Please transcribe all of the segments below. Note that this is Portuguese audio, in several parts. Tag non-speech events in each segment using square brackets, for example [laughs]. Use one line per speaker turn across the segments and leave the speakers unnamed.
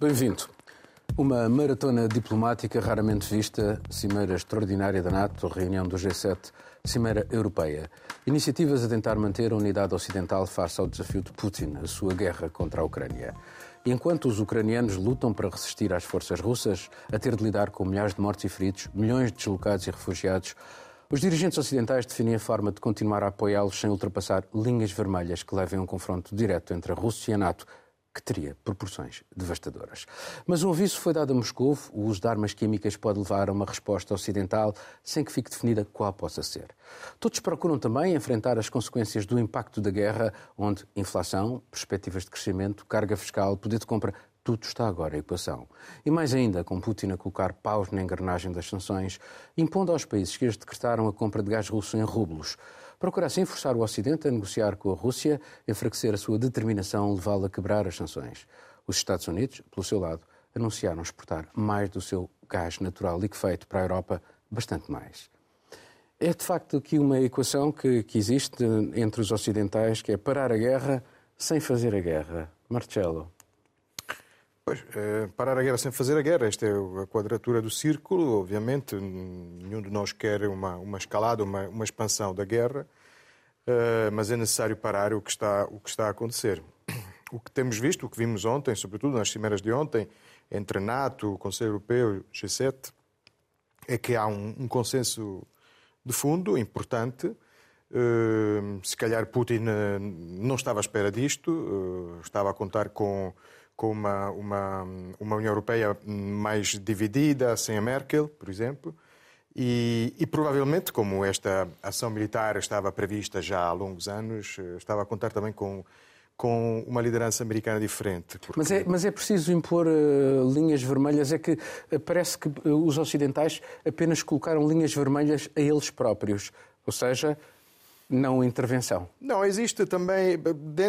Bem-vindo. Uma maratona diplomática raramente vista, cimeira extraordinária da NATO, reunião do G7, cimeira europeia. Iniciativas a tentar manter a unidade ocidental face ao desafio de Putin, a sua guerra contra a Ucrânia. E enquanto os ucranianos lutam para resistir às forças russas, a ter de lidar com milhares de mortos e feridos, milhões de deslocados e refugiados, os dirigentes ocidentais definem a forma de continuar a apoiá-los sem ultrapassar linhas vermelhas que levem a um confronto direto entre a Rússia e a NATO que teria proporções devastadoras. Mas um aviso foi dado a Moscou: o uso de armas químicas pode levar a uma resposta ocidental sem que fique definida qual possa ser. Todos procuram também enfrentar as consequências do impacto da guerra, onde inflação, perspectivas de crescimento, carga fiscal, poder de compra tudo está agora em equação. E mais ainda, com Putin a colocar paus na engrenagem das sanções, impondo aos países que as decretaram a compra de gás russo em rublos procura assim forçar o Ocidente a negociar com a Rússia, enfraquecer a sua determinação levá-la a quebrar as sanções. Os Estados Unidos, pelo seu lado, anunciaram exportar mais do seu gás natural liquefeito para a Europa, bastante mais. É de facto aqui uma equação que, que existe entre os ocidentais, que é parar a guerra sem fazer a guerra. Marcelo.
Pois, eh, parar a guerra sem fazer a guerra, esta é a quadratura do círculo, obviamente, nenhum de nós quer uma, uma escalada, uma, uma expansão da guerra, eh, mas é necessário parar o que, está, o que está a acontecer. [clears throat] O que temos visto, o que vimos ontem, sobretudo nas cimeiras de ontem, entre NATO, Conselho Europeu e o G7, é que há um, um consenso de fundo importante. Uh, se calhar Putin não estava à espera disto, uh, estava a contar com com uma, uma, uma União Europeia mais dividida, sem a Merkel, por exemplo. E, e, provavelmente, como esta ação militar estava prevista já há longos anos, eh, estava a contar também com, com uma liderança americana diferente.
Porque... Mas, é, mas é preciso impor uh, linhas vermelhas? É que uh, parece que uh, os ocidentais apenas colocaram linhas vermelhas a eles próprios. Ou seja, não intervenção.
Não, existe também,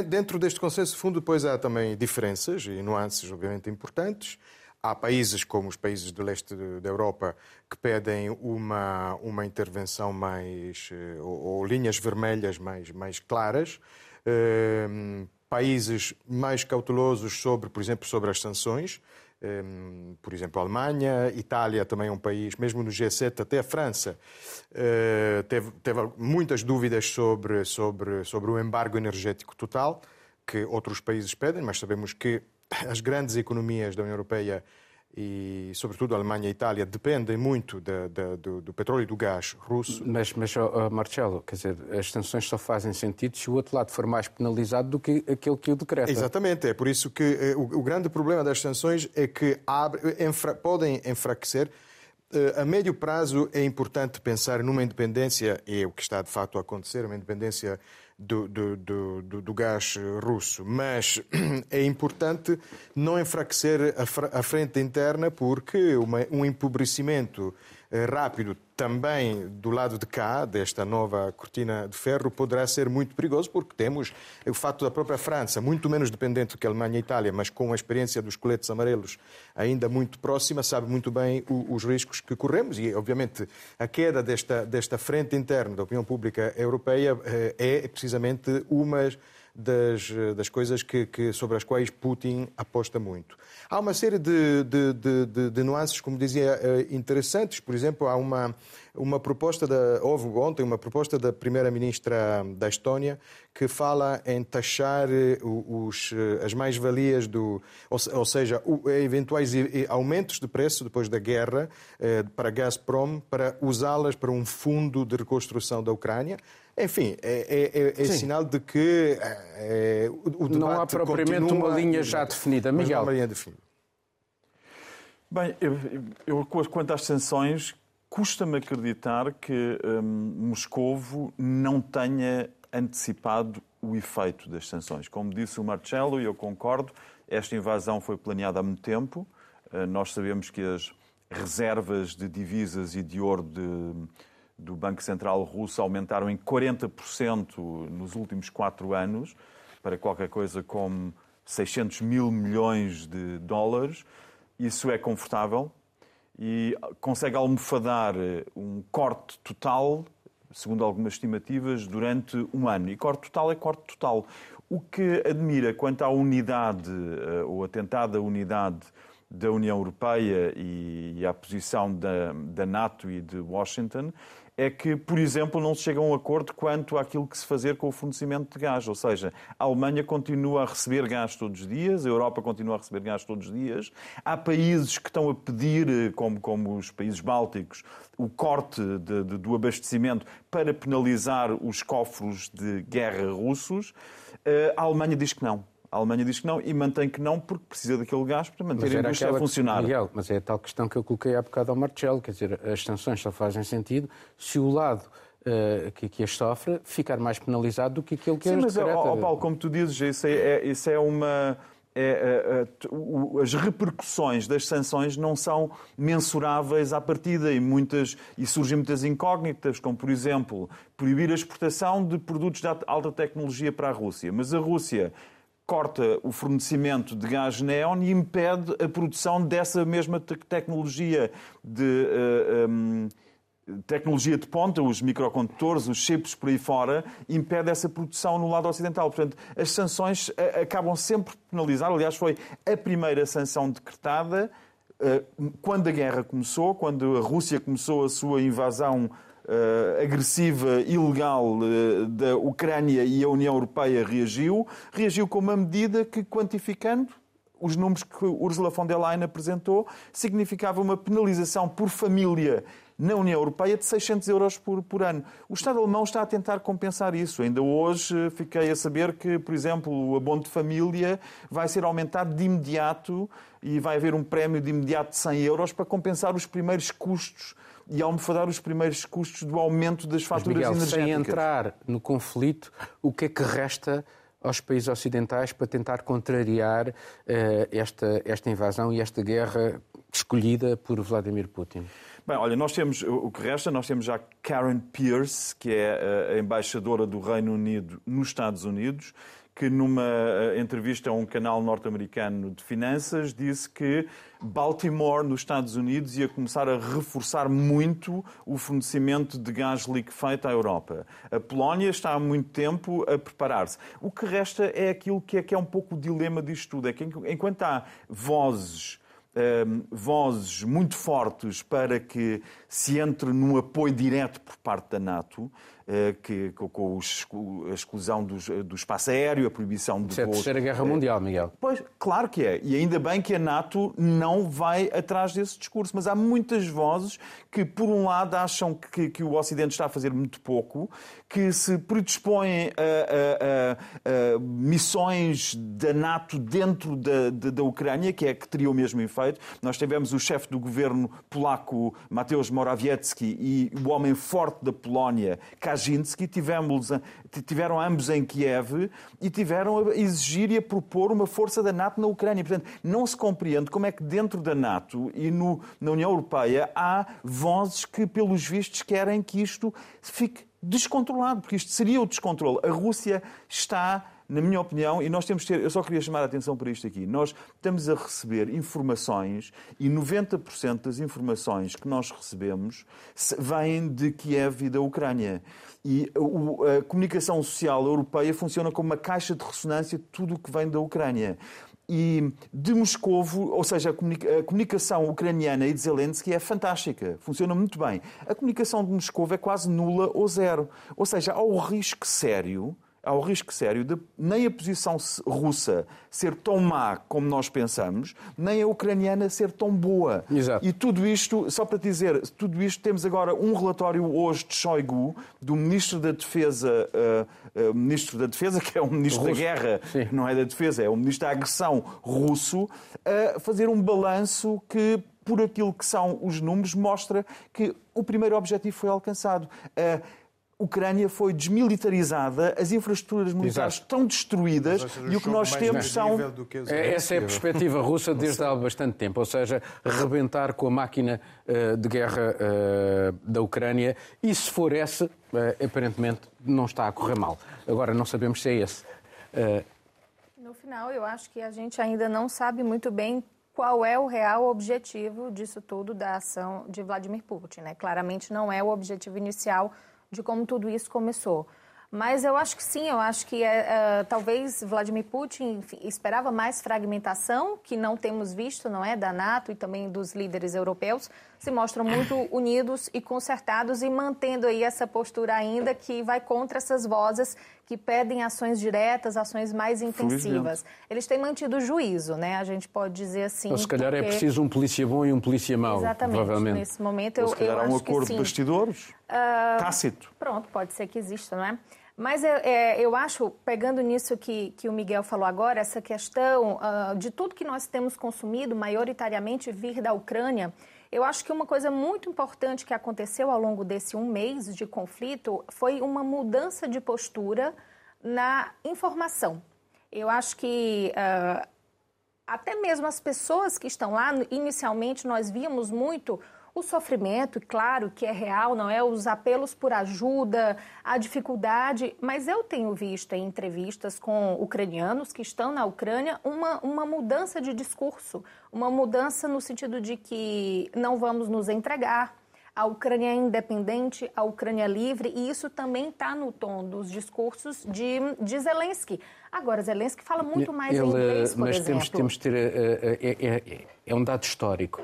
dentro deste consenso fundo, depois há também diferenças e nuances, obviamente, importantes. Há países, como os países do leste da Europa, que pedem uma, uma intervenção mais. Eh, ou, ou linhas vermelhas mais, mais claras. Uh, países mais cautelosos sobre, por exemplo, sobre as sanções. Ehm, por exemplo, a Alemanha, Itália também é um país, mesmo no G7, até a França, eh, teve, teve muitas dúvidas sobre, sobre, sobre o embargo energético total, que outros países pedem, mas sabemos que as grandes economias da União Europeia e, sobretudo, a Alemanha e a Itália dependem muito de, de, do, do, petróleo e do gás russo.
Mas, mas oh, Marcelo, quer dizer, as sanções só fazem sentido se o outro lado for mais penalizado do que aquele que o decreta.
Exatamente, é por isso que eh, o, o, grande problema das sanções é que abre, enfra, podem enfraquecer eh, a médio prazo é importante pensar numa independência, e é o que está de facto a acontecer, uma independência do, do, do, do gás russo. Mas [clears throat] é importante não enfraquecer a, frente interna, porque uma, um empobrecimento rápido também do lado de cá, desta nova cortina de ferro, poderá ser muito perigoso, porque temos o fato da própria França, muito menos dependente que a Alemanha e a Itália, mas com a experiência dos coletes amarelos ainda muito próxima, sabe muito bem os riscos que corremos e, obviamente, a queda desta, desta frente interna da opinião pública europeia eh, é precisamente uma das, das coisas que, que, sobre as quais Putin aposta muito. Há uma série de, de, de, de nuances, como dizia, eh, interessantes. Por exemplo, há uma, uma proposta, da, houve ontem uma proposta da primeira-ministra da Estónia que fala em taxar eh, os, eh, as mais-valias do. Ou, ou seja, eventuais aumentos de preço depois da guerra para Gazprom, para usá-las para um fundo de reconstrução da Ucrânia. Enfim, é, é, é, é sinal de que é,
o debate Não há propriamente uma linha já definida. Miguel. Uma linha definida.
Bem, eu, eu, quanto às sanções, custa-me acreditar que hum, Moscovo não tenha antecipado o efeito das sanções. Como disse o Marcelo, e eu concordo, esta invasão foi planeada há muito tempo. Uh, nós sabemos que as reservas de divisas e de ouro de do Banco Central Russo aumentaram em 40% nos últimos quatro anos, para qualquer coisa como 600 mil milhões de dólares. Isso é confortável e consegue almofadar um corte total segundo algumas estimativas, durante um ano. E corte total é corte total. O que admira quanto à unidade, eh, ou a tentada unidade da União Europeia e à posição da, da NATO e de Washington, é que, por exemplo, não se chega a um acordo quanto àquilo que se fazer com o fornecimento de gás. Ou seja, a Alemanha continua a receber gás todos os dias, a Europa continua a receber gás todos os dias. Há países que estão a pedir, como, como os países bálticos, o corte de, de, do abastecimento para penalizar os cofres de guerra russos. Eh, a Alemanha diz que não. A Alemanha diz que não e mantém que não porque precisa daquele gás para manter a indústria a funcionar.
Miguel, mas é a tal questão que eu coloquei há bocado ao Marcelo, quer dizer, as sanções só fazem sentido se o lado uh, que, que as sofre ficar mais penalizado do que aquele que
Sim,
as
mas, ó, Paulo, como tu dizes, isso é, é, isso é uma... É, é, as repercussões das sanções não são mensuráveis à partida e, muitas, e surgem muitas incógnitas, como, por exemplo, proibir a exportação de produtos de alta tecnologia para a Rússia. Mas a Rússia corta o fornecimento de gás neon e impede a produção dessa mesma tecnologia de uh, um, tecnologia de ponta, os microcondutores, os chips por aí fora, impede essa produção no lado ocidental. Portanto, as sanções uh, acabam sempre por penalizar. Aliás, foi a primeira sanção decretada uh, quando a guerra começou, quando a Rússia começou a sua invasão uh, agressiva, ilegal uh, da Ucrânia e a União Europeia reagiu, reagiu com uma medida que, quantificando, os números que Ursula von der Leyen apresentou, significava uma penalização por família na União Europeia de 600 euros por, por ano. O Estado alemão está a tentar compensar isso. Ainda hoje eh, fiquei a saber que, por exemplo, o abono de família vai ser aumentado de imediato e vai haver um prémio de imediato de 100 euros para compensar os primeiros custos e almofadar os primeiros custos do aumento das faturas Miguel, energéticas.
Sem entrar no conflito, o que é que resta aos países ocidentais para tentar contrariar uh, esta, esta invasão e esta guerra escolhida por Vladimir Putin?
Bem, olha, nós temos o que resta, nós temos já Karen Pierce, que é a embaixadora do Reino Unido nos Estados Unidos, que numa eh, entrevista a um canal norte-americano de finanças disse que Baltimore, nos Estados Unidos, ia começar a reforçar muito o fornecimento de gás liquefeito à Europa. A Polónia está há muito tempo a preparar-se. O que resta é aquilo que é, que é um pouco o dilema disto tudo. É que enquanto há vozes vozes muito fortes para que se entre num apoio direto por parte da NATO, que, com a exclusão do espaço aéreo, a proibição de
Isso é a Terceira Guerra Mundial, Miguel.
Pois, claro que é. E ainda bem que a NATO não vai atrás desse discurso. Mas há muitas vozes que, por um lado, acham que, que o Ocidente está a fazer muito pouco, que se predispõem a, a, a missões da NATO dentro da, da, da, Ucrânia, que é que teria o mesmo efeito. Nós tivemos o chefe do governo polaco, Mateusz Morawiecki, e o homem forte da Polónia, Kaczynski, tivemos, tiveram ambos em Kiev e tiveram a exigir e a propor uma força da NATO na Ucrânia. Portanto, não se compreende como é que dentro da NATO e no, na União Europeia há vozes que, pelos vistos, querem que isto fique descontrolado, porque isto seria o descontrole. A Rússia está na minha opinião, e nós temos que ter, eu só queria chamar a atenção para isto aqui, nós estamos a receber informações e 90% das informações que nós recebemos vêm de Kiev e da Ucrânia. E a comunicação social europeia funciona como uma caixa de ressonância de tudo o que vem da Ucrânia e de Moscovo, ou seja, a comunicação ucraniana e de Zelensky é fantástica, funciona muito bem. A comunicação de Moscovo é quase nula ou zero. Ou seja, há o risco sério há o risco sério de nem a posição russa ser tão má como nós pensamos, nem a ucraniana ser tão boa.
Exato.
E tudo isto, só para dizer, tudo isto temos agora um relatório hoje de Shoigu, do Ministro da Defesa, uh, uh, Ministro da Defesa, [laughs] que é o Ministro russo. da Guerra, Sim. não é da Defesa, é o Ministro da Agressão russo, a fazer um balanço que por aquilo que são os números, mostra que o primeiro objetivo foi alcançado. Uh, Ucrânia foi desmilitarizada, as infraestruturas militares Exato. estão destruídas e o que nós temos são.
É, essa é a perspectiva russa desde há bastante tempo, ou seja, rebentar com a máquina uh, de guerra uh, da Ucrânia e se for esse, uh, aparentemente não está a correr mal. Agora não sabemos se é esse.
No final, eu acho que a gente ainda não sabe muito bem qual é o real objetivo disso tudo da ação de Vladimir Putin. Né? Claramente não é o objetivo inicial de como tudo isso começou. Mas eu acho que sim, eu acho que é, talvez Vladimir Putin esperava mais fragmentação, que não temos visto, não é, da NATO e também dos líderes europeus, se mostram muito unidos e concertados e mantendo aí essa postura ainda que vai contra essas vozes que pedem ações diretas, ações mais intensivas. Eles têm mantido o juízo, né? A gente pode dizer assim.
Ou se calhar
porque...
é preciso um polícia bom e um polícia mau.
Exatamente.
Provavelmente.
Nesse momento eu,
Ou se calhar
eu
há um acordo de bastidores uh... tácito.
Pronto, pode ser que exista, não é? Mas eu, é, eu acho, pegando nisso que, que o Miguel falou agora, essa questão uh, de tudo que nós temos consumido, maioritariamente vir da Ucrânia, eu acho que uma coisa muito importante que aconteceu ao longo desse um mês de conflito foi uma mudança de postura na informação. Eu acho que uh, até mesmo as pessoas que estão lá, inicialmente nós víamos muito o sofrimento, claro que é real, não é? Os apelos por ajuda, a dificuldade, mas eu tenho visto em entrevistas com ucranianos que estão na Ucrânia uma, uma mudança de discurso, uma mudança no sentido de que não vamos nos entregar, a Ucrânia é independente, a Ucrânia é livre, e isso também está no tom dos discursos de, de Zelensky. Agora, Zelensky fala muito mais
Ele,
em inglês, por
mas
exemplo.
Temos, temos de ter. É, é, é, um dado histórico.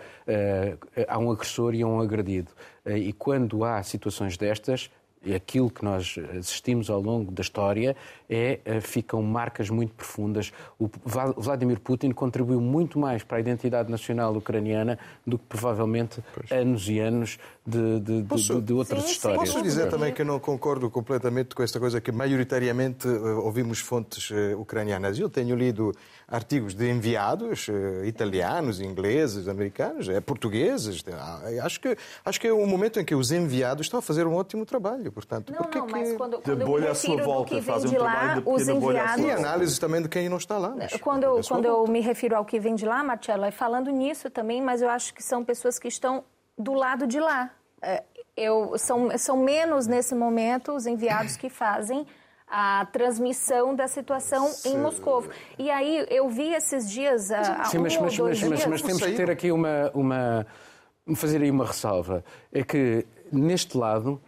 Há um agressor e há um agredido. E quando há situações destas, aquilo que nós assistimos ao longo da história é ficam marcas muito profundas. O Vladimir Putin contribuiu muito mais para a identidade nacional ucraniana do que provavelmente pois. anos e anos de, de,
posso,
de, de outras
sim,
histórias.
Posso dizer também que eu não concordo completamente com esta coisa que maioritariamente ouvimos fontes ucranianas. Eu tenho lido artigos de enviados italianos, ingleses, americanos, portugueses. Acho que acho que é um momento em que os enviados estão a fazer um ótimo trabalho. Portanto,
não, não,
que...
mas quando, quando
de bolha à sua volta, fazem um trabalho
os
enviados...
E análises também de quem não está lá. Mas...
Quando, eu, quando eu me refiro ao que vem de lá, Marcelo, é falando nisso também, mas eu acho que são pessoas que estão do lado de lá. Eu, são, são menos, nesse momento, os enviados que fazem a transmissão da situação
Sim.
em Moscou. E aí eu vi esses dias, há
Sim,
um
mas,
ou
mas,
dois
mas,
dias...
mas, temos que ter aqui uma, uma... fazer aí uma ressalva. É que, neste lado,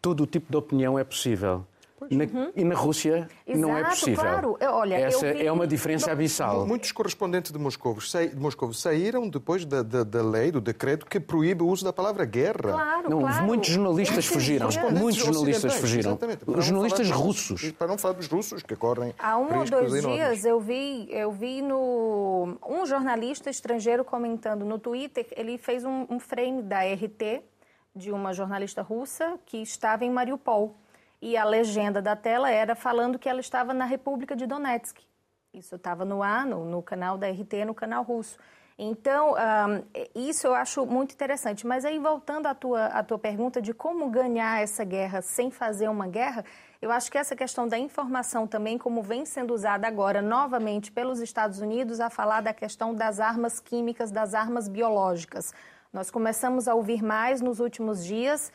todo o tipo de opinião é possível. Na, uhum. E na Rússia
Exato,
não é possível.
Claro. Olha,
Essa
vi...
é uma diferença abissal.
Muitos correspondentes de Moscou, de Moscou saíram depois da, da, da, lei, do decreto que proíbe o uso da palavra guerra.
Claro,
não,
claro.
Muitos jornalistas fugiram. Muitos jornalistas fugiram. Os jornalistas russos.
Para não falar dos russos que correm
Há um ou dois
enormes.
dias eu vi, eu vi no um jornalista estrangeiro comentando no Twitter, ele fez um, um frame da RT de uma jornalista russa que estava em Mariupol e a legenda da tela era falando que ela estava na República de Donetsk. Isso estava no ar, no, no, canal da RT, no canal russo. Então, um, isso eu acho muito interessante. Mas aí, voltando à tua, à tua pergunta de como ganhar essa guerra sem fazer uma guerra, eu acho que essa questão da informação também, como vem sendo usada agora novamente pelos Estados Unidos, a falar da questão das armas químicas, das armas biológicas. Nós começamos a ouvir mais nos últimos dias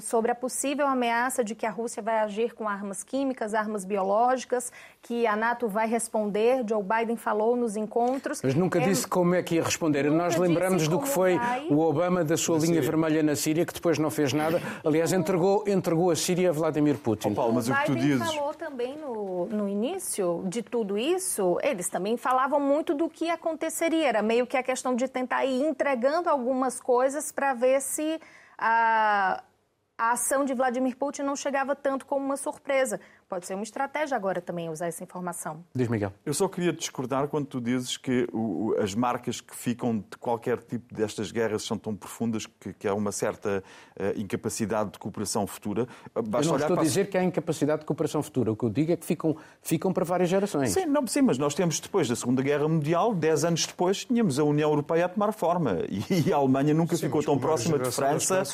sobre a possível ameaça de que a Rússia vai agir com armas químicas, armas biológicas, que a NATO vai responder. Joe Biden falou nos encontros.
Mas nunca é... disse como é que ia responder. Nós lembramos do que foi
vai...
o Obama da sua linha vermelha na Síria, que depois não fez nada. Aliás, entregou, entregou a Síria a Vladimir Putin.
Oh, Paulo, mas
o
o que tu
Biden
dizes...
falou também no, no início de tudo isso, eles também falavam muito do que aconteceria. Era meio que a questão de tentar ir entregando algumas coisas para ver se a a ação de Vladimir Putin não chegava tanto como uma surpresa. Pode ser uma estratégia agora também usar essa informação.
Diz Miguel.
Eu só queria discordar quando tu dizes que o, as marcas que ficam de qualquer tipo destas guerras são tão profundas que, que há uma certa uh, incapacidade de cooperação futura.
Basta eu não estou a dizer que há incapacidade de cooperação futura. O que eu digo é que ficam, ficam para várias gerações.
Sim, não, sim, mas nós temos depois da Segunda Guerra Mundial, dez anos depois, tínhamos a União Europeia a tomar forma. E, e a Alemanha nunca
sim,
ficou tão próxima de França.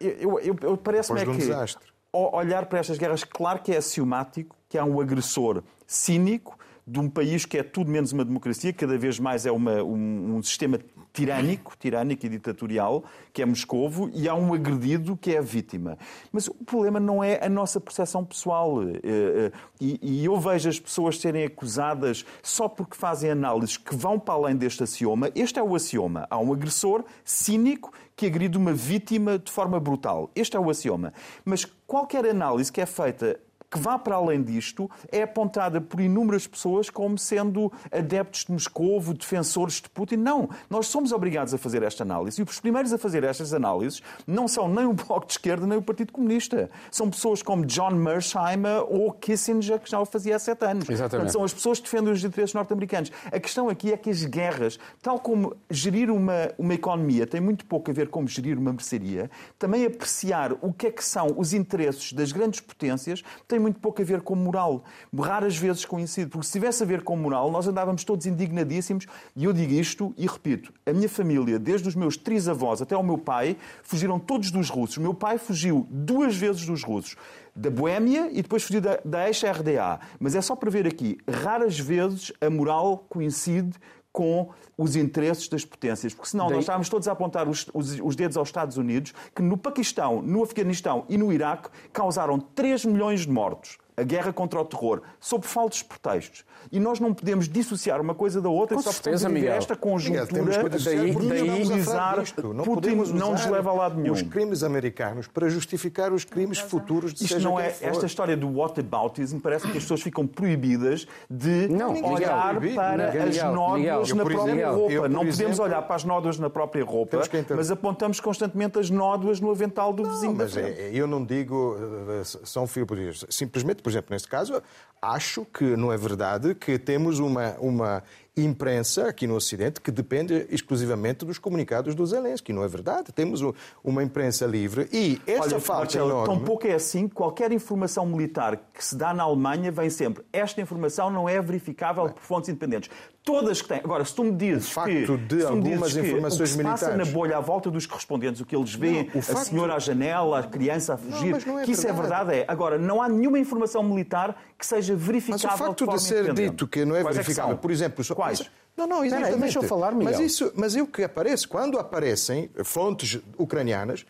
Eu, eu, eu, eu parece-me é que...
Um desastre
olhar para estas guerras, claro que é axiomático que há um agressor cínico de um país que é tudo menos uma democracia, cada vez mais é uma, um, um, sistema tirânico, tirânico e ditatorial, que é Moscovo, e há um agredido que é a vítima. Mas o problema não é a nossa percepção pessoal. Eh, eh, e, e eu vejo as pessoas serem acusadas só porque fazem análises que vão para além deste axioma. Este é o axioma. Há um agressor cínico que agride uma vítima de forma brutal. Este é o axioma. Mas qualquer análise que é feita que vá para além disto é apontada por inúmeras pessoas como sendo adeptos de Moscovo, defensores de Putin. Não, nós somos obrigados a fazer esta análise e os primeiros a fazer estas análises não são nem o Bloco de Esquerda nem o Partido Comunista. São pessoas como John Mersheimer ou Kissinger, que já o fazia há sete anos.
Exatamente.
Portanto, são as pessoas que defendem os interesses norte-americanos. A questão aqui é que as guerras, tal como gerir uma, uma economia tem muito pouco a ver com gerir uma mercearia, também apreciar o que é que são os interesses das grandes potências tem tem muito pouco a ver com moral. Raras vezes coincide, porque se tivesse a ver com moral, nós andávamos todos indignadíssimos. E eu digo isto e repito: a minha família, desde os meus três avós até ao meu pai, fugiram todos dos russos. O meu pai fugiu duas vezes dos russos da Boémia e depois fugiu da, da ex-RDA. Mas é só para ver aqui, raras vezes a moral coincide com os interesses das potências. Porque senão Daí... nós estávamos todos a apontar os, os, os, dedos aos Estados Unidos, que no Paquistão, no Afeganistão e no Iraque causaram 3 milhões de mortos a guerra contra o terror, sob falsos pretextos. E nós não podemos dissociar uma coisa da outra
Com
só
certeza,
Miguel. esta conjuntura
Miguel, daí,
daí utilizar
não
Putin não nos leva a lado nenhum.
Os crimes americanos para justificar os crimes futuros de
Isto não é esta história do whataboutism, parece que as pessoas ficam proibidas de
não,
olhar
Miguel,
para
Miguel,
as nódoas na própria
exemplo,
roupa.
eu,
não
exemplo,
podemos olhar para as nódoas na própria roupa, mas apontamos constantemente as nódoas no avental do
não,
vizinho
mas
da
frente. É, eu não digo eh, são fio Simplesmente, por exemplo, neste caso, acho que não é verdade que temos uma, uma imprensa aqui no Ocidente que depende exclusivamente dos comunicados do Zelensky. Não é verdade. Temos uma imprensa livre e esta
Olha,
falta
Marcelo,
enorme...
Tão pouco é assim que qualquer informação militar que se dá na Alemanha vem sempre. Esta informação não é verificável Bem. por fontes independentes. Todas que têm. Agora, se tu me dizes
o facto
que,
de algumas
que
informações
o que
militares...
passa na bolha à volta dos correspondentes, o que eles veem,
não,
a
facto...
senhora à janela, a criança a fugir,
não, é
que isso
verdade.
é verdade, é. Agora, não há nenhuma informação militar que seja verificável
Mas o facto
de,
de ser dito que não é
Quais
verificável,
é
por exemplo...
Quais?
Não, não, exatamente.
Peraí, deixa eu falar, Miguel.
Mas, isso, mas o que aparece, quando aparecem fontes ucranianas,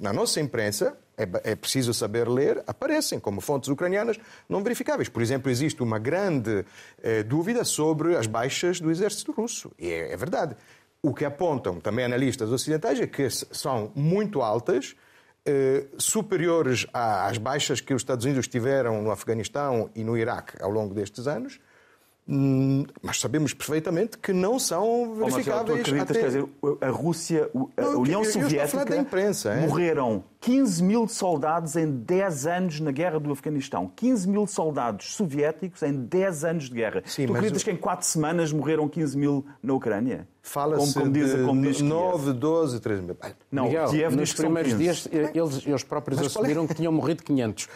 na nossa imprensa, é, é, preciso saber ler, aparecem como fontes ucranianas não verificáveis. Por exemplo, existe uma grande eh, dúvida sobre as baixas do exército russo. E é, é, verdade. O que apontam também analistas ocidentais é que são muito altas, eh, superiores às baixas que os Estados Unidos tiveram no Afeganistão e no Iraque ao longo destes anos. Hum, mas sabemos perfeitamente que não são verificáveis.
Oh, tu acreditas, até... quer dizer, a Rússia, a
não,
União
eu,
Soviética,
eu da imprensa, é?
morreram 15 mil soldados em 10 anos na guerra do Afeganistão. 15 mil soldados soviéticos em 10 anos de guerra.
Sim,
tu acreditas o... que em 4 semanas morreram 15 mil na Ucrânia?
Fala-se
como, como diz,
de
como diz
9, 12, 13 mil.
Não, Miguel, Kiev nos primeiros dias eles, eles próprios Mas assumiram que tinham morrido 500, uh,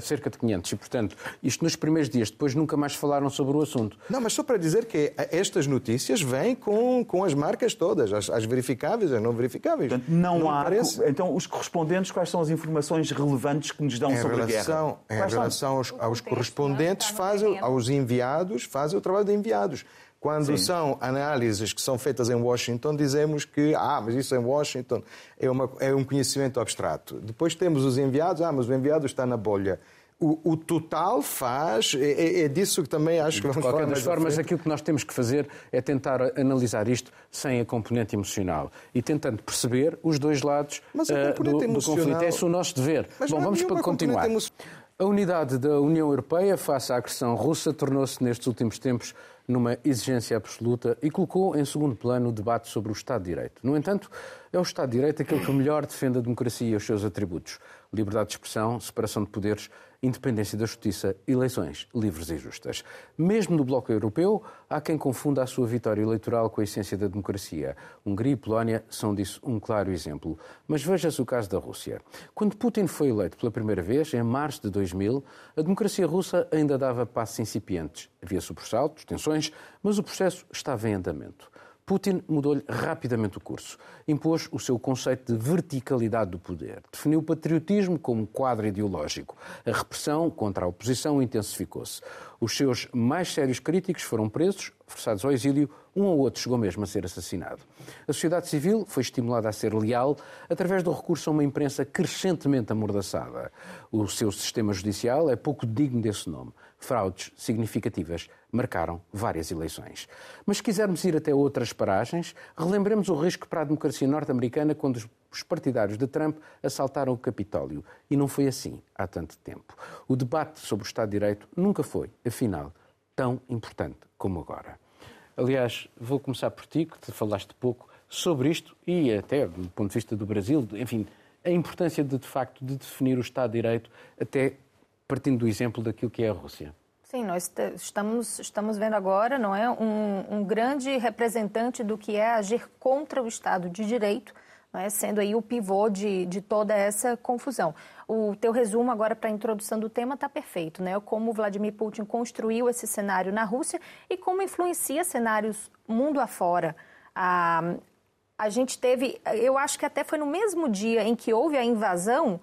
cerca de 500. E, portanto, isto nos primeiros dias. Depois nunca mais falaram sobre o assunto.
Não, mas só para dizer que estas notícias vêm com, com as marcas todas, as, as verificáveis, as não verificáveis.
Portanto, não, não há... Parece... Então, os correspondentes, quais são as informações relevantes que nos dão
em
sobre
relação,
a guerra?
Em relação aos, aos correspondentes, fazem, aos enviados, fazem o trabalho de enviados. Quando Sim. são análises que são feitas em Washington, dizemos que, ah, mas isso em Washington é, uma, é um conhecimento abstrato. Depois temos os enviados, ah, mas o enviado está na bolha. O, o, total faz, é, é, é, disso que também acho que vamos
falar. De
qualquer
das formas, aquilo que nós temos que fazer é tentar analisar isto sem a componente emocional e tentando perceber os dois lados uh, do, emocional... do, conflito. Esse é o nosso dever.
Mas
Bom, vamos para continuar. A unidade da União Europeia face à agressão russa tornou-se nestes últimos tempos numa exigência absoluta e colocou em segundo plano o debate sobre o Estado de Direito. No entanto, é o Estado de Direito aquele que melhor defende a democracia e os seus atributos: liberdade de expressão, separação de poderes, independência da justiça, eleições livres e justas. Mesmo no Bloco Europeu, há quem confunda a sua vitória eleitoral com a essência da democracia. Hungria e Polónia são disso um claro exemplo. Mas veja-se o caso da Rússia. Quando Putin foi eleito pela primeira vez, em março de 2000, a democracia russa ainda dava passos incipientes. Havia sobressaltos, tensões, mas o processo estava em andamento. Putin mudou-lhe rapidamente o curso. Impôs o seu conceito de verticalidade do poder. Definiu o patriotismo como quadro ideológico. A repressão contra a oposição intensificou-se. Os seus mais sérios críticos foram presos, forçados ao exílio, um ou outro chegou mesmo a ser assassinado. A sociedade civil foi estimulada a ser leal através do recurso a uma imprensa crescentemente amordaçada. O seu sistema judicial é pouco digno desse nome. Fraudes significativas marcaram várias eleições. Mas se quisermos ir até outras paragens, relembremos o risco para a democracia norte-americana quando os partidários de Trump assaltaram o Capitólio. E não foi assim há tanto tempo. O debate sobre o Estado de Direito nunca foi, afinal, tão importante como agora. Aliás, vou começar por ti, que te falaste pouco sobre isto e até do ponto de vista do Brasil, enfim, a importância de, de facto, de definir o Estado de Direito até partindo do exemplo daquilo que é a Rússia.
Sim, nós estamos, estamos vendo agora, não é, um, um grande representante do que é agir contra o Estado de Direito, é? sendo aí o pivô de, de toda essa confusão. O teu resumo agora para a introdução do tema está perfeito, né? Como Vladimir Putin construiu esse cenário na Rússia e como influencia cenários mundo afora. A, a gente teve, eu acho que até foi no mesmo dia em que houve a invasão,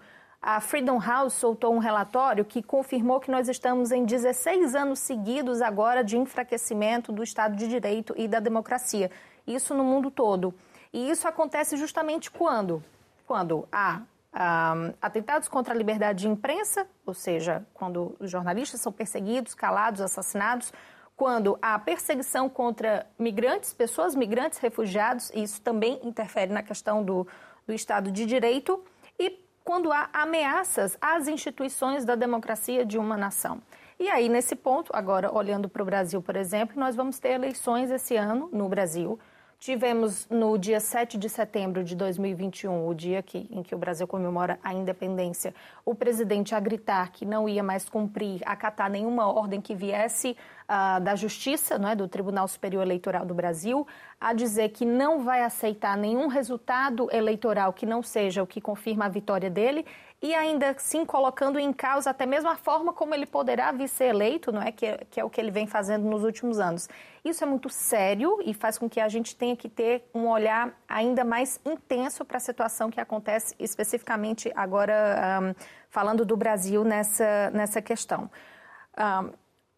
a Freedom House soltou um relatório que confirmou que nós estamos em 16 anos seguidos agora de enfraquecimento do Estado de Direito e da democracia. Isso no mundo todo. E isso acontece justamente quando? Quando há um, atentados contra a liberdade de imprensa, ou seja, quando os jornalistas são perseguidos, calados, assassinados, quando há perseguição contra migrantes, pessoas migrantes, refugiados, e isso também interfere na questão do, do Estado de Direito, quando há ameaças às instituições da democracia de uma nação. E aí, nesse ponto, agora olhando para o Brasil, por exemplo, nós vamos ter eleições esse ano no Brasil. Tivemos no dia 7 de setembro de 2021, o dia que, em que o Brasil comemora a independência, o presidente a gritar que não ia mais cumprir, acatar nenhuma ordem que viesse uh, da Justiça, não é, do Tribunal Superior Eleitoral do Brasil, a dizer que não vai aceitar nenhum resultado eleitoral que não seja o que confirma a vitória dele e ainda assim colocando em causa até mesmo a forma como ele poderá vir ser eleito, não é? Que, é? que é o que ele vem fazendo nos últimos anos. Isso é muito sério e faz com que a gente tenha que ter um olhar ainda mais intenso para a situação que acontece especificamente agora um, falando do Brasil nessa, nessa questão. Um,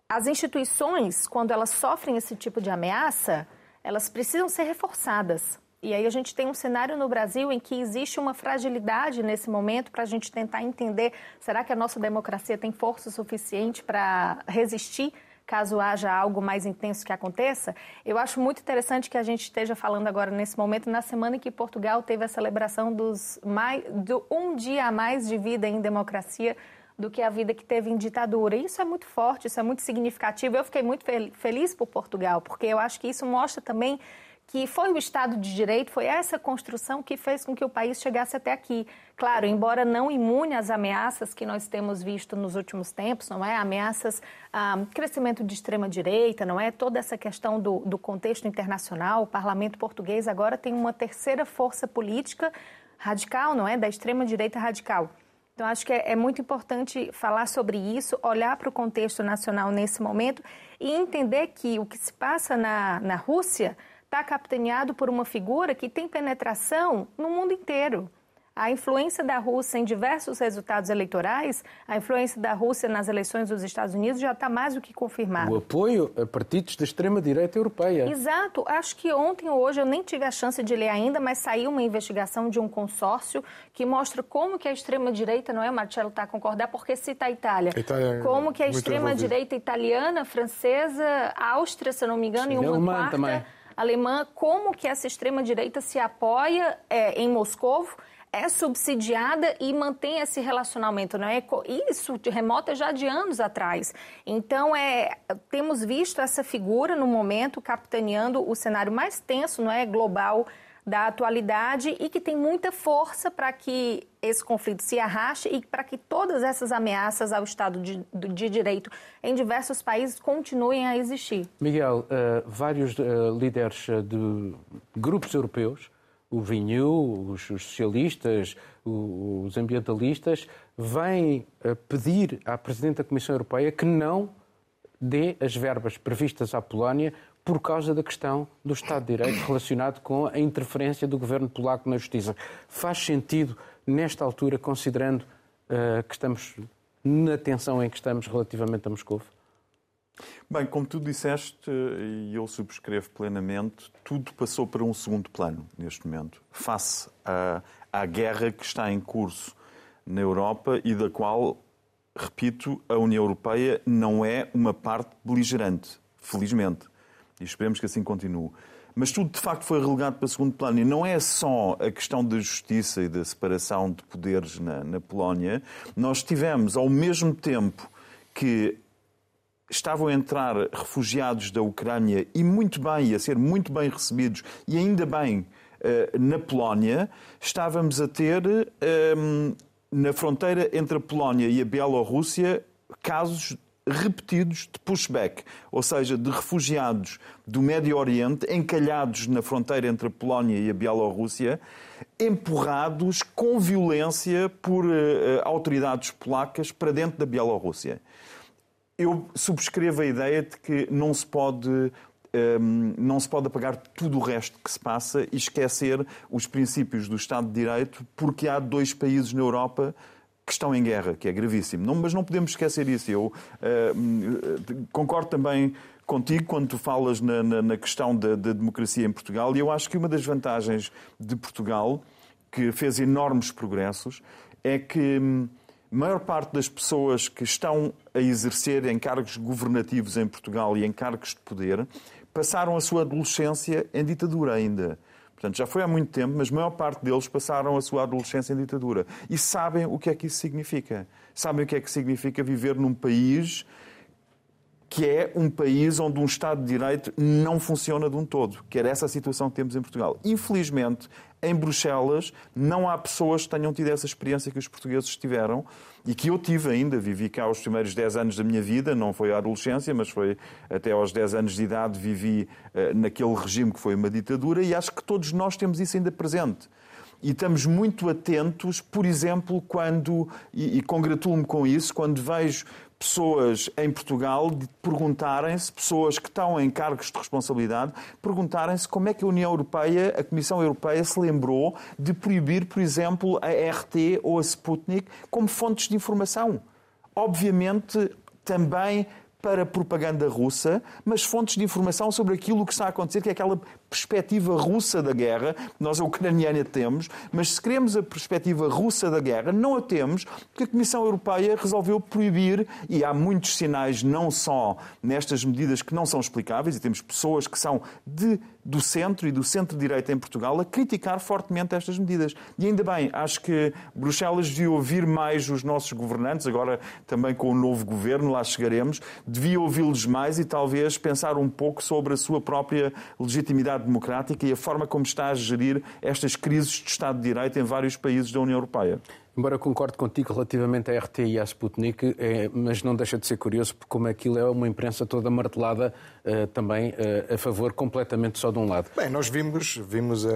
as instituições, quando elas sofrem esse tipo de ameaça, elas precisam ser reforçadas. E aí a gente tem um cenário no Brasil em que existe uma fragilidade nesse momento para a gente tentar entender, será que a nossa democracia tem força suficiente para resistir caso haja algo mais intenso que aconteça? Eu acho muito interessante que a gente esteja falando agora nesse momento, na semana em que Portugal teve a celebração dos mais, do um dia a mais de vida em democracia do que a vida que teve em ditadura. Isso é muito forte, isso é muito significativo. Eu fiquei muito feliz por Portugal, porque eu acho que isso mostra também que foi o Estado de Direito, foi essa construção que fez com que o país chegasse até aqui. Claro, embora não imune às ameaças que nós temos visto nos últimos tempos, não é? Ameaças, ah, crescimento de extrema-direita, não é? Toda essa questão do, do contexto internacional, o parlamento português agora tem uma terceira força política radical, não é? Da extrema-direita radical. Então, acho que é, é muito importante falar sobre isso, olhar para o contexto nacional nesse momento e entender que o que se passa na, na Rússia está capitaneado por uma figura que tem penetração no mundo inteiro a influência da Rússia em diversos resultados eleitorais, a influência da Rússia nas eleições dos Estados Unidos já está mais do que confirmada.
O apoio a partidos da extrema-direita europeia.
Exato. Acho que ontem ou hoje eu nem tive a chance de ler ainda, mas saiu uma investigação de um consórcio que mostra como que a extrema-direita, não é, Marcelo, está a concordar, porque cita a Itália. A Itália é como que a extrema-direita italiana, francesa, Áustria, se não me engano, Sim, e uma quarta... Também. Alemã, como que essa extrema-direita se apoia é, em Moscou é subsidiada e mantém esse relacionamento, não é? Isso remota já de anos atrás. Então, é, temos visto essa figura no momento capitaneando o cenário mais tenso, não é, global da atualidade e que tem muita força para que esse conflito se arraste e para que todas essas ameaças ao Estado de, de, Direito em diversos países continuem a existir.
Miguel, uh, vários uh, líderes uh, de grupos europeus o Renew, os, socialistas, os ambientalistas, vêm pedir à Presidente da Comissão Europeia que não dê as verbas previstas à Polónia por causa da questão do Estado de Direito relacionado com a interferência do governo polaco na justiça. Faz sentido, nesta altura, considerando uh, que estamos na tensão em que estamos relativamente a Moscou?
Bem, como tu disseste, e eu subscrevo plenamente, tudo passou para um segundo plano neste momento, face à, à guerra que está em curso na Europa e da qual, repito, a União Europeia não é uma parte beligerante, felizmente. E esperemos que assim continue. Mas tudo, de facto, foi relegado para segundo plano. E não é só a questão da justiça e da separação de poderes na, na Polónia. Nós tivemos, ao mesmo tempo que estavam a entrar refugiados da Ucrânia e muito bem, a ser muito bem recebidos, e ainda bem, eh, na Polónia, estávamos a ter, ehm, na fronteira entre a Polónia e a Bielorrússia, casos repetidos de pushback, ou seja, de refugiados do Médio Oriente encalhados na fronteira entre a Polónia e a Bielorrússia, empurrados com violência por uh, autoridades polacas para dentro da Bielorrússia. Eu subscrevo a ideia de que não se pode um, não se pode apagar tudo o resto que se passa e esquecer os princípios do Estado de Direito, porque há dois países na Europa que estão em guerra, que é gravíssimo. Não, mas não podemos esquecer isso. Eu uh, concordo também contigo quando tu falas na, na, na questão da, da, democracia em Portugal e eu acho que uma das vantagens de Portugal, que fez enormes progressos, é que hum, a maior parte das pessoas que estão a exercer encargos governativos em Portugal e encargos de poder passaram a sua adolescência em ditadura ainda. Portanto, já foi há muito tempo, mas a maior parte deles passaram a sua adolescência em ditadura. E sabem o que é que isso significa. Sabem o que é que significa viver num país que é um país onde um Estado de Direito não funciona de um todo, que era essa a situação que temos em Portugal. Infelizmente, em Bruxelas, não há pessoas que tenham tido essa experiência que os portugueses tiveram e que eu tive ainda. Vivi cá os primeiros 10 anos da minha vida, não foi a adolescência, mas foi até aos 10 anos de idade, vivi uh, naquele regime que foi uma ditadura e acho que todos nós temos isso ainda presente. E estamos muito atentos, por exemplo, quando, e, e congratulo-me com isso, quando vejo pessoas em Portugal perguntarem-se, pessoas que estão em cargos de responsabilidade, perguntarem-se como é que a União Europeia, a Comissão Europeia, se lembrou de proibir, por exemplo, a RT ou a Sputnik como fontes de informação. Obviamente, também para propaganda russa, mas fontes de informação sobre aquilo que está a acontecer, que é aquela perspectiva russa da guerra, nós a ucraniana temos, mas se queremos a perspectiva russa da guerra, não a temos, porque a Comissão Europeia resolveu proibir, e há muitos sinais, não só nestas medidas que não são explicáveis, e temos pessoas que são de, do centro e do centro-direita em Portugal a criticar fortemente estas medidas. E ainda bem, acho que Bruxelas devia ouvir mais os nossos governantes, agora também com o novo governo, lá chegaremos, devia ouvi-los mais e talvez pensar um pouco sobre a sua própria legitimidade sociedade democrática e a forma como está a gerir estas crises de Estado de Direito em vários países da União Europeia.
Embora concorde contigo relativamente à RT e à Sputnik, é, mas não deixa de ser curioso porque como aquilo é uma imprensa toda martelada uh, também uh, a favor completamente só de um lado.
Bem, nós vimos, vimos a,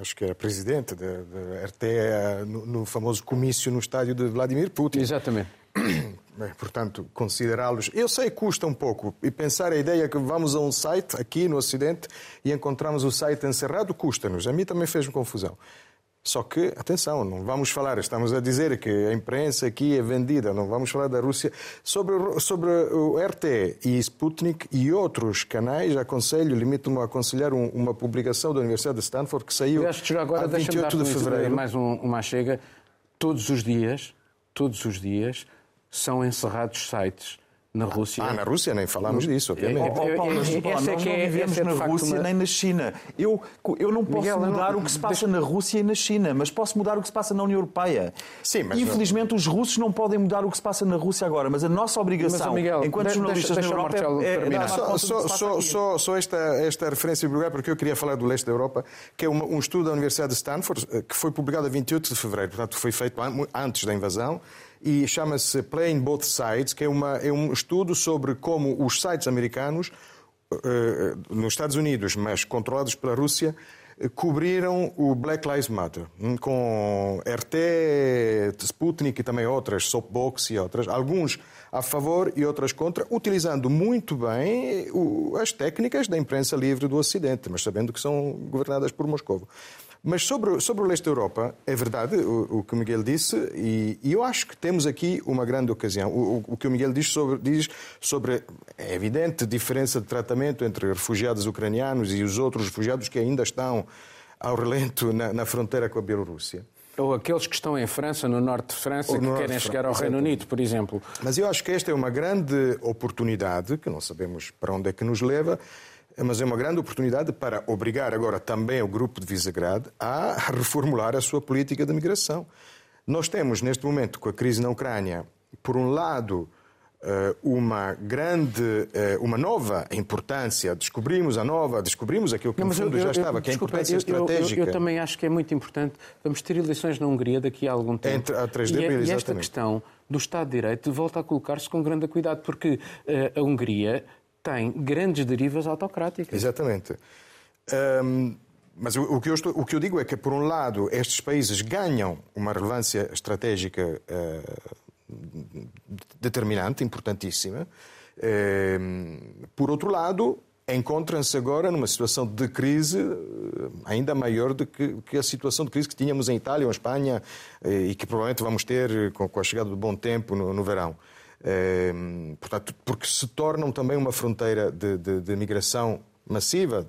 acho que era presidente da RT no, no famoso comício no estádio de Vladimir Putin.
Exatamente. [clears throat]
portanto, considerá-los. Eu sei que custa um pouco. E pensar a ideia que vamos a um site aqui no Ocidente e encontramos o site encerrado custa-nos. A mim também fez-me confusão. Só que, atenção, não vamos falar, estamos a dizer que a imprensa aqui é vendida, não vamos falar da Rússia. Sobre, sobre o RT e Sputnik e outros canais, aconselho, limito-me a aconselhar um, uma publicação da Universidade de Stanford que saiu agora, a 28 de fevereiro.
Mais um, uma chega. Todos os dias, todos os dias, são encerrados sites na Rússia.
Ah, na Rússia nem falamos disso, obviamente.
Oh, Paulo, nós não vivemos na Rússia nem na China. Eu, eu não posso Miguel, mudar não... o que se passa na Rússia e na China, mas posso mudar o que se passa na União Europeia.
Sim, mas
Infelizmente,
não...
os russos não podem mudar o que se passa na Rússia agora, mas a nossa obrigação, mas, Miguel, enquanto deixa, jornalistas deixa, na Europa, é, é, é
só, só, só, só, só, esta, esta referência em lugar, porque eu queria falar do leste da Europa, que é um, um estudo da Universidade de Stanford, eh, que foi publicado a 28 de fevereiro, portanto, foi feito antes da invasão e chama-se Playing Both Sides, que é, uma, é um estudo sobre como os sites americanos, uh, nos Estados Unidos, mas controlados pela Rússia, eh, cobriram o Black Lives Matter, hum, com RT, Sputnik e também outras, Soapbox e outras, alguns a favor e outras contra, utilizando muito bem as técnicas da imprensa livre do Ocidente, mas sabendo que são governadas por Moscou. Mas sobre, sobre o leste da Europa, é verdade o, o que o Miguel disse, e, e, eu acho que temos aqui uma grande ocasião. O, o, que o Miguel diz sobre, diz sobre é evidente diferença de tratamento entre refugiados ucranianos e os outros refugiados que ainda estão ao relento na, na fronteira com a Bielorrússia.
Ou aqueles que estão em França, no norte de França, que querem chegar ao Reino Unido, por exemplo.
Mas eu acho que esta é uma grande oportunidade, que não sabemos para onde é que nos leva, mas é uma grande oportunidade para obrigar agora também o grupo de Visegrad a reformular a sua política de migração. Nós temos, neste momento, com a crise na Ucrânia, por um lado, eh, uma grande, eh, uma nova importância. Descobrimos a nova, descobrimos aquilo que no fundo já estava, que é a importância
eu,
estratégica.
Eu, também acho que é muito importante. Vamos ter eleições na Hungria daqui a algum tempo.
Entre, a 3 de
abril,
e,
e esta questão do Estado de Direito volta a colocar-se com grande cuidado, porque uh, a Hungria tem grandes derivas autocráticas.
Exatamente. Um, mas o, o, que estou, o, que eu digo é que, por um lado, estes países ganham uma relevância estratégica uh, determinante, importantíssima. Por outro lado, encontram-se agora numa situação de crise eh, ainda maior do que, a situação de crise que tínhamos em Itália ou em Espanha eh, e que provavelmente vamos ter com, a chegada do bom tempo no, no verão. Ehm, portanto, porque se tornam também uma fronteira de, de, de migração massiva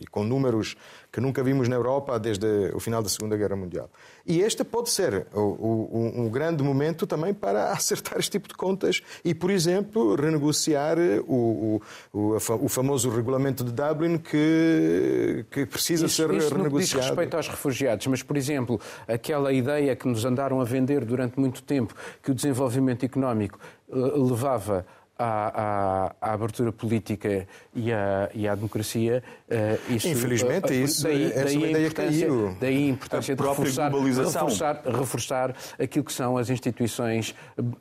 e com números que nunca vimos na Europa desde o final da Segunda Guerra Mundial. E este pode ser um grande momento também para [laughs] acertar este tipo de contas e, por exemplo, renegociar o, o, o famoso regulamento de Dublin que, que precisa
isso,
ser
isso
renegociado.
Isso diz respeito aos refugiados, mas, por exemplo, aquela ideia que nos andaram a vender durante muito tempo que o desenvolvimento económico levava à, à, à, abertura política e à, e à democracia.
Uh, isso, Infelizmente, uh, isso, daí, essa daí ideia caiu.
Daí a importância a de reforçar, reforçar, reforçar aquilo que são as instituições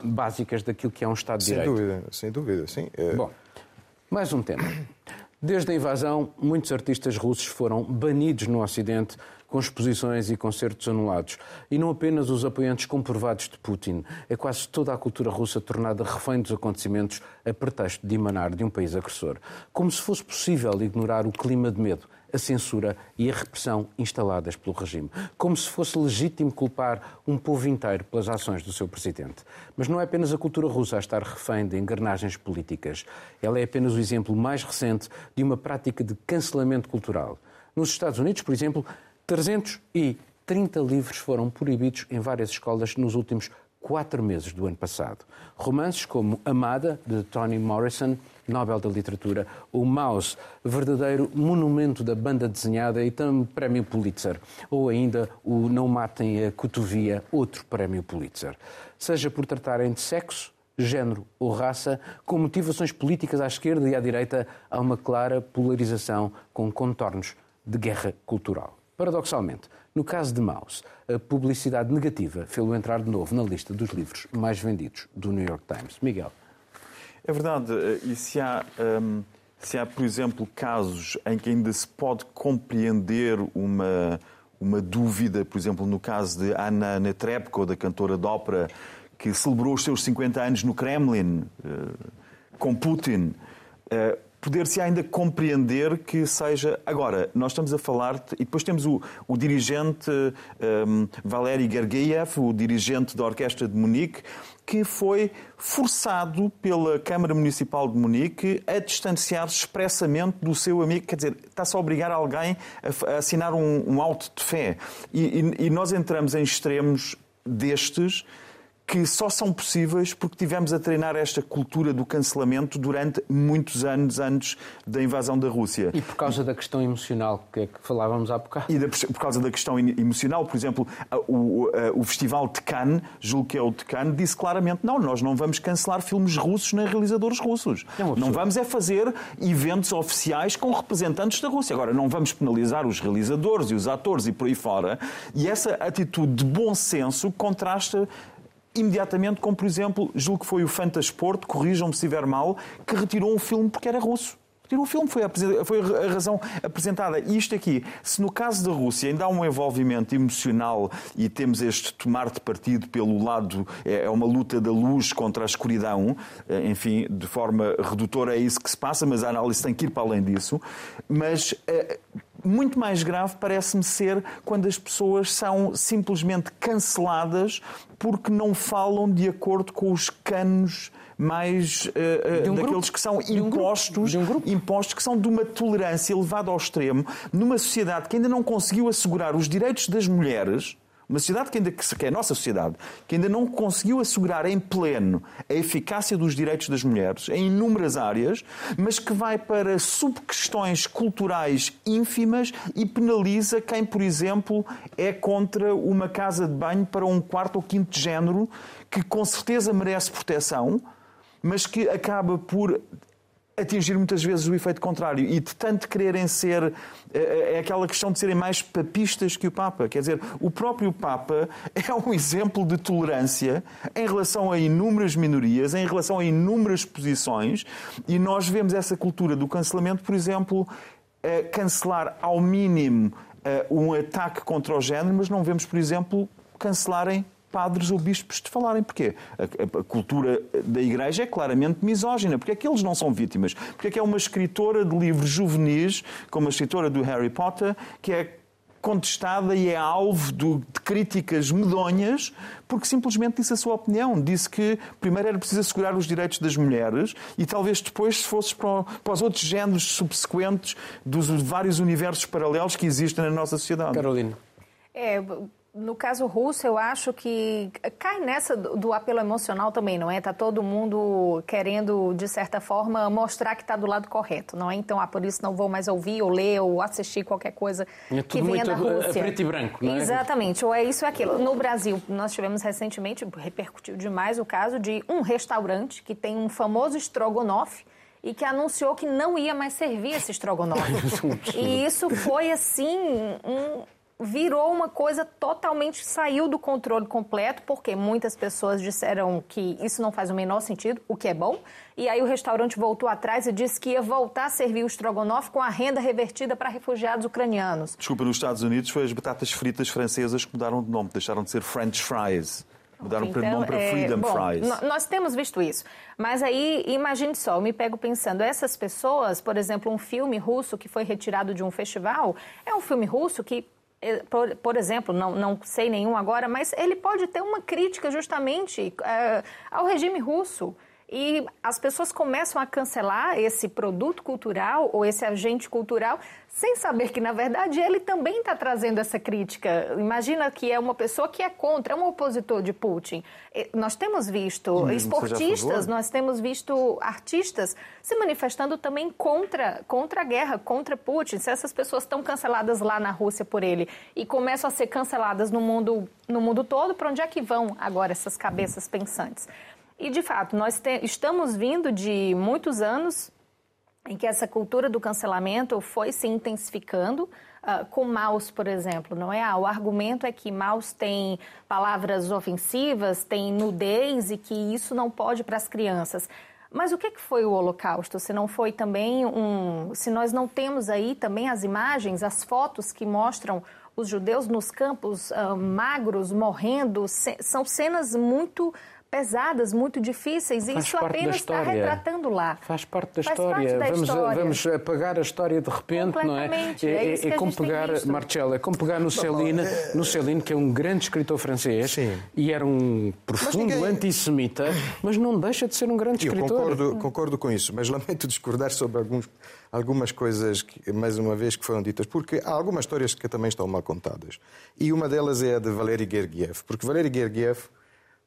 básicas daquilo que é um Estado de
sem
Direito.
Sem dúvida, sem dúvida, sim.
Uh... Bom, mais um tema. Desde a invasão, muitos artistas russos foram banidos no Ocidente com exposições e concertos anulados. E não apenas os apoiantes comprovados de Putin. É quase toda a cultura russa tornada refém dos acontecimentos a pretexto de emanar de um país agressor. Como se fosse possível ignorar o clima de medo, a censura e a repressão instaladas pelo regime. Como se fosse legítimo culpar um povo inteiro pelas ações do seu presidente. Mas não é apenas a cultura russa a estar refém de engrenagens políticas. Ela é apenas o exemplo mais recente de uma prática de cancelamento cultural. Nos Estados Unidos, por exemplo, 330 livros foram proibidos em várias escolas nos últimos quatro meses do ano passado. Romances como Amada, de Toni Morrison, Nobel da Literatura, ou Mouse, verdadeiro monumento da banda desenhada e também prémio Pulitzer, ou ainda o Não Matem a Cotovia, outro prémio Pulitzer. Seja por tratarem de sexo, género ou raça, com motivações políticas à esquerda e à direita, há uma clara polarização com contornos de guerra cultural. Paradoxalmente, no caso de Maus, a publicidade negativa fê-lo entrar de novo na lista dos livros mais vendidos do New York Times. Miguel.
É verdade. E se há, um, se há, por exemplo, casos em que ainda se pode compreender uma, uma dúvida, por exemplo, no caso de Anna Netrebko, da cantora de ópera, que celebrou os seus 50 anos no Kremlin uh, com Putin. Poder-se ainda compreender que seja. Agora, nós estamos a falar. E depois temos o, o dirigente um, Valery Gergiev, o dirigente da Orquestra de Munique, que foi forçado pela Câmara Municipal de Munique a distanciar-se expressamente do seu amigo. Quer dizer, está-se a obrigar alguém a, a assinar um, um auto de fé. E, e, e nós entramos em extremos destes que só são possíveis porque tivemos a treinar esta cultura do cancelamento durante muitos anos antes da invasão da Rússia.
E por causa da questão emocional que é que falávamos há bocado.
E da, por causa da questão emocional, por exemplo, o, o, Festival de Cannes, julgo que é o de Cannes, disse claramente não, nós não vamos cancelar filmes russos nem realizadores russos. É não vamos é fazer eventos oficiais com representantes da Rússia. Agora, não vamos penalizar os realizadores e os atores e por aí fora. E essa atitude de bom senso contrasta imediatamente, como por exemplo, julgo que foi o Fantasporto, corrijam-me se estiver mal, que retirou um filme porque era russo. Retirou o filme, foi a, foi a razão apresentada. E isto aqui, se no caso da Rússia ainda há um envolvimento emocional e temos este tomar de partido pelo lado, é, é uma luta da luz contra a escuridão, eh, enfim, de forma redutora é isso que se passa, mas a análise tem que ir para além disso. Mas eh, muito mais grave parece-me ser quando as pessoas são simplesmente canceladas porque não falam de acordo com os canos mais uh, um daqueles grupo. que são impostos, um um impostos que são de uma tolerância elevada ao extremo, numa sociedade que ainda não conseguiu assegurar os direitos das mulheres uma sociedade que, ainda, que é a nossa sociedade, que ainda não conseguiu assegurar em pleno a eficácia dos direitos das mulheres em inúmeras áreas, mas que vai para subquestões culturais ínfimas e penaliza quem, por exemplo, é contra uma casa de banho para um quarto ou quinto género, que com certeza merece proteção, mas que acaba por atingir muitas vezes o efeito contrário e de tanto quererem ser é, é aquela questão de serem mais papistas que o Papa. Quer dizer, o próprio Papa [laughs] é um exemplo de tolerância em relação a inúmeras minorias, em relação a inúmeras posições, e nós vemos essa cultura do cancelamento, por exemplo, cancelar ao mínimo um ataque contra o género, mas não vemos, por exemplo, cancelarem padres ou bispos de falarem. Porquê? A, a, cultura da Igreja é claramente misógina. Porque é que eles não são vítimas? Porque é que é uma escritora de livros juvenis, como a escritora do Harry Potter, que é contestada e é alvo de críticas medonhas porque simplesmente disse a sua opinião. Disse que primeiro era preciso assegurar os direitos das mulheres e talvez depois, se fosse para, os outros géneros subsequentes dos vários universos paralelos que existem na nossa sociedade.
Carolina.
É, no caso russo, eu acho que cai nessa do, apelo emocional também, não é? Tá todo mundo querendo, de certa forma, mostrar que está do lado correto, não é? Então, ah, por isso não vou mais ouvir ou ler ou assistir qualquer coisa é que venha da Rússia.
preto e branco, não é?
Exatamente, ou é isso ou é aquilo. No Brasil, nós tivemos recentemente, repercutiu demais o caso de um restaurante que tem um famoso estrogonofe, e que anunciou que não ia mais servir esse estrogonofe. [laughs] e isso foi, assim, um, virou uma coisa totalmente saiu do controle completo, porque muitas pessoas disseram que isso não faz o menor sentido, o que é bom. E aí o restaurante voltou atrás e disse que ia voltar a servir o estrogonofe com a renda revertida para refugiados ucranianos.
Desculpa, nos Estados Unidos foi as batatas fritas francesas que mudaram de nome, deixaram de ser French fries. Mudaram então, o nome para é, Freedom bom, Fries.
Nós temos visto isso. Mas aí, imagine só, eu me pego pensando, essas pessoas, por exemplo, um filme russo que foi retirado de um festival, é um filme russo que por, por, exemplo, não, não sei nenhum agora, mas ele pode ter uma crítica justamente uh, ao regime russo. E as pessoas começam a cancelar esse produto cultural ou esse agente cultural sem saber que, na verdade, ele também está trazendo essa crítica. Imagina que é uma pessoa que é contra, é um opositor de Putin. Nós temos visto esportistas, nós temos visto artistas se manifestando também contra, contra a guerra, contra Putin. Se essas pessoas estão canceladas lá na Rússia por ele e começam a ser canceladas no mundo, no mundo todo, para onde é que vão agora essas cabeças pensantes? E, de fato, nós te, estamos vindo de muitos anos em que essa cultura do cancelamento foi se intensificando. Uh, com Maus, por exemplo, não é? Ah, o argumento é que Maus tem palavras ofensivas, tem nudez e que isso não pode para as crianças. Mas o que foi o Holocausto? Se não foi também um. Se nós não temos aí também as imagens, as fotos que mostram os judeus nos campos uh, magros morrendo, são cenas muito pesadas, muito difíceis, e isso apenas está retratando lá.
Faz parte da Faz história. Parte da vamos, história. vamos apagar a história de repente, não é? É, é, é, é como pegar, Marcelo, é como pegar no Céline, no Céline, que é um grande escritor francês Sim. e era um profundo ninguém... antissemita, mas não deixa de ser um grande escritor.
Eu concordo, concordo com isso, mas lamento discordar sobre alguns, algumas coisas, que, mais uma vez, que foram ditas, porque há algumas histórias que também estão mal contadas. E uma delas é a de Valery Gergiev, porque Valery Gergiev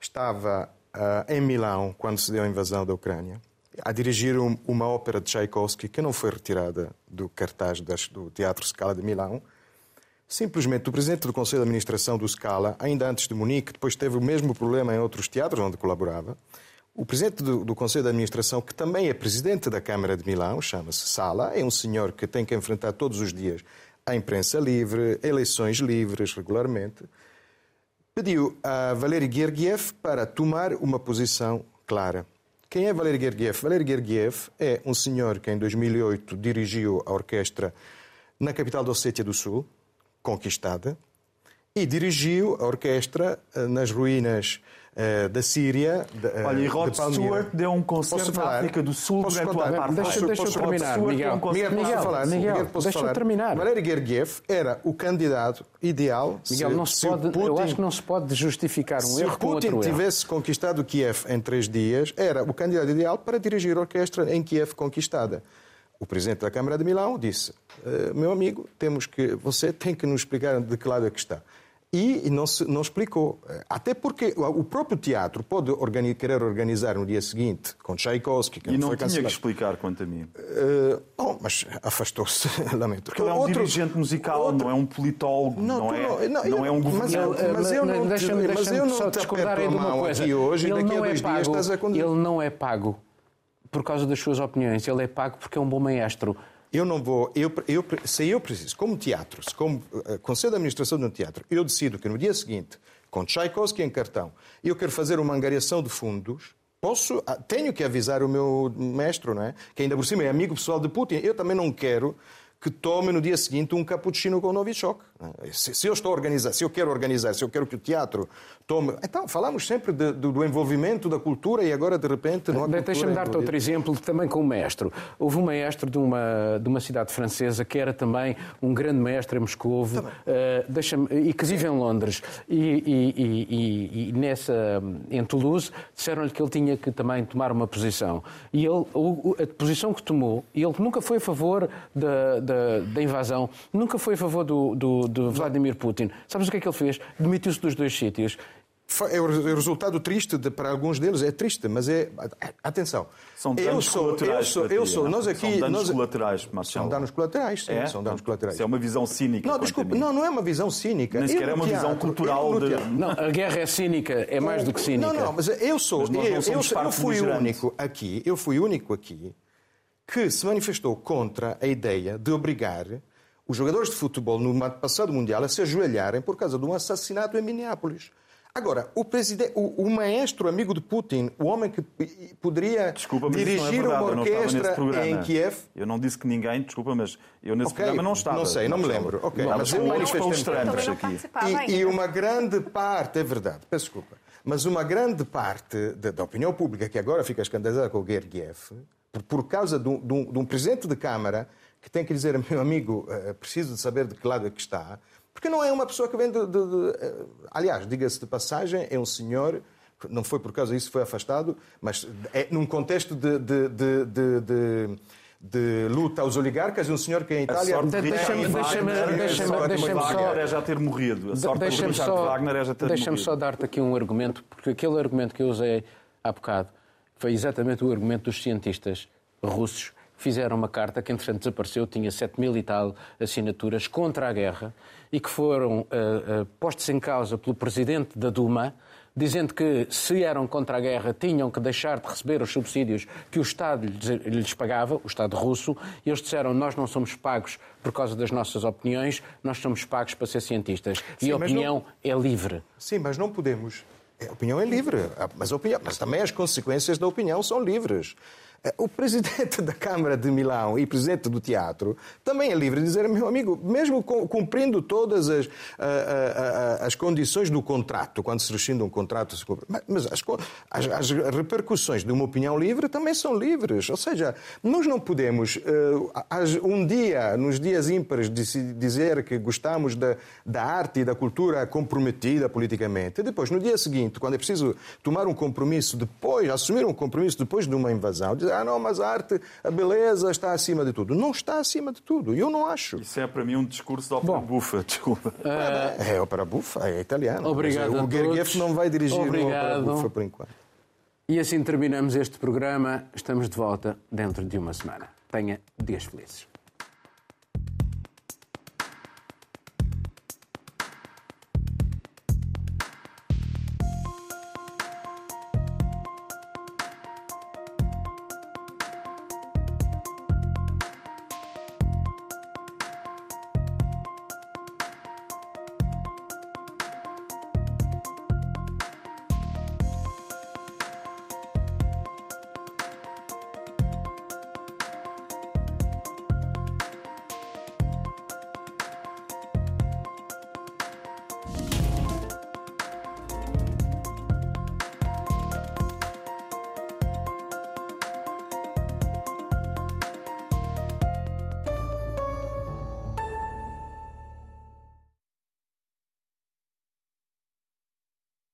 estava uh, em Milão, quando se deu a invasão da Ucrânia, a dirigir um, uma ópera de Tchaikovsky que não foi retirada do cartaz das, do Teatro Scala de Milão. Simplesmente o presidente do Conselho de Administração do Scala, ainda antes de Munique, depois teve o mesmo problema em outros teatros onde colaborava. O presidente do, do Conselho de Administração, que também é presidente da Câmara de Milão, chama-se Sala, é um senhor que tem que enfrentar todos os dias a imprensa livre, eleições livres regularmente pediu a Valery Gergiev para tomar uma posição clara. Quem é Valery Gergiev? Valery Gergiev é um senhor que em 2008 dirigiu a orquestra na capital da Ossétia do Sul, conquistada, e dirigiu a orquestra eh, nas ruínas uh, da Síria. De, uh,
Olha, e Rod Stewart deu um concerto na África do Sul
posso
durante
contar?
o apartheid.
Deixa, deixa eu terminar, Miguel.
Um Miguel, posso falar?
Miguel,
Miguel, posso
deixa
falar?
eu terminar.
Valery Gergiev era o candidato ideal.
Miguel,
se,
não se
se
pode,
Putin,
eu acho que não se pode justificar um
se
erro com
Putin
outro erro.
tivesse conquistado Kiev em três dias, era o candidato ideal para dirigir a orquestra em Kiev conquistada. O presidente da Câmara de Milão disse: eh, Meu amigo, temos que, você tem que nos explicar de que lado é que está e não, se, não explicou. Até porque o próprio teatro pode organi querer organizar no dia seguinte com Tchaikovsky, que
e não,
foi
tinha
cancelado.
que explicar, quanto a mim.
Uh, bom, mas afastou-se, [laughs] lamento.
Porque ele é um
Outro-
dirigente musical,
outro-
não é um politólogo, não,
tu
é,
não-
não, é um
mas eu-
governante.
mas eu não te-
deixa-me
mas
deixa
eu não te aperto
de
a
uma
mão
coisa.
aqui hoje e
ele
daqui a
não é
dois dias
pago,
estás a conduzir.
Ele não é pago por causa das suas opiniões. Ele é pago porque é um bom maestro.
Eu não vou. Eu, eu, se eu preciso, como teatro, se como uh, Conselho de Administração de um teatro, eu decido que no dia seguinte, com Tchaikovsky em cartão, eu quero fazer uma angariação de fundos. Posso, ah, tenho que avisar o meu mestre, não é? Que ainda por cima é amigo pessoal de Putin. Eu também não quero que tome no dia seguinte um cappuccino com Novichok. Se, eu estou a organizar, se eu quero organizar, se eu quero que o teatro tome. Então, falamos sempre de- do, do envolvimento da cultura e agora, de repente, não há
Deixa-me dar-te outro exemplo também com um maestro. Houve um maestro de uma, de uma cidade francesa que era também um grande mestre em Moscovo eh, deixa-me- e que vive em Londres. E, e- e- e- nessa, em Toulouse disseram-lhe que ele tinha que também tomar uma posição. E ele, o- o- a posição que tomou, ele nunca foi a favor da, da- da invasão, nunca foi a favor do, do- de Vladimir Putin. Sabes o que é que ele fez? Demitiu-se dos dois sítios.
É o é o resultado triste de- para alguns deles, é triste, mas é. Atenção.
São
eu
danos
sou, eu
colaterais.
sou,
para
eu
ti,
sou,
não?
nós aqui.
São danos
nós-
colaterais, Marcelo.
São danos colaterais, sim,
É?
são danos colaterais.
Isso é uma visão cínica.
Não, desculpe, não, não é uma visão cínica.
Nem
Eu
sequer é uma visão
teatro,
cultural
eu no
de-
Não, a guerra é cínica, é mais do que cínica.
Não, não, mas eu sou.
Mas
eu, eu, sou- eu fui o único aqui, eu fui o único aqui que se manifestou contra a ideia de obrigar os jogadores de futebol no passado mundial a se ajoelharem por causa de um assassinato em Minneapolis. Agora, o, presidente, o, o maestro amigo de Putin, o homem que poderia
Desculpa, mas não é
dirigir
verdade.
uma
não
orquestra em Kiev,
Eu não disse que ninguém, desculpa, mas eu nesse
Ok,
programa não estava.
não sei, não me
Marcelo.
lembro. Ok,
Não,
mas
mas
eu
não
aqui.
E, e uma grande parte, é verdade, peço desculpa, mas uma grande parte da, da opinião pública que agora fica escandalizada com o Gergiev, por, por causa de um, de um- de um presidente de Câmara que tem que dizer, [laughs] meu amigo, eh, preciso de saber de que lado é que está, porque não é uma pessoa que vem de. de- de- eh, aliás, diga-se de passagem, é um senhor. Não foi por causa disso que foi afastado, mas é num contexto de, de- de- de- de- de luta aos oligarcas, um senhor que em
A
Itália.
Deixa-me- só-
Wagner é já ter morrido. A sorte de
Deixa-me só,
Wagner é já ter
deixa-me
morrido.
só dar-te aqui um argumento, porque aquele argumento que eu usei há bocado foi exatamente o argumento dos cientistas russos fizeram uma carta que, entretanto, desapareceu, tinha 7 mil e tal assinaturas contra a guerra e que foram ah, ah, postos em causa pelo presidente da Duma, dizendo que se eram contra a guerra tinham que deixar de receber os subsídios que o Estado lhes, pagava, o Estado russo, e eles disseram nós não somos pagos por causa das nossas opiniões, nós somos pagos para ser cientistas.
Sim,
e a
mas não-
opinião é livre.
Sim, mas não podemos. A opinião é livre, mas, opinião, mas também as consequências da opinião são livres. Eh, O presidente [laughs] da Câmara de Milão e presidente do teatro também é livre de dizer, meu amigo, mesmo cumprindo todas as, ah, ah, as condições do contrato, quando se rescinde um contrato, se cumpre- mas- as, as- repercussões de uma opinião livre também são livres. Ou seja, nós não podemos, eh, um dia, nos dias ímpares, dizer que gostamos da, da arte e da cultura comprometida politicamente, e depois, no dia seguinte, quando é preciso tomar um compromisso depois, assumir um compromisso depois de uma invasão, dizer, ah, não, mas a arte, a beleza está acima de tudo. Não está acima de tudo. Eu não acho.
Isso é para mim um discurso de ópera bufa, desculpa.
É ópera bufa, é italiano.
Obrigado
O Gergiev não vai dirigir uma ópera
Obrigado.
bufa por enquanto.
E assim terminamos este programa. Estamos de volta dentro de uma semana. Tenha dias felizes.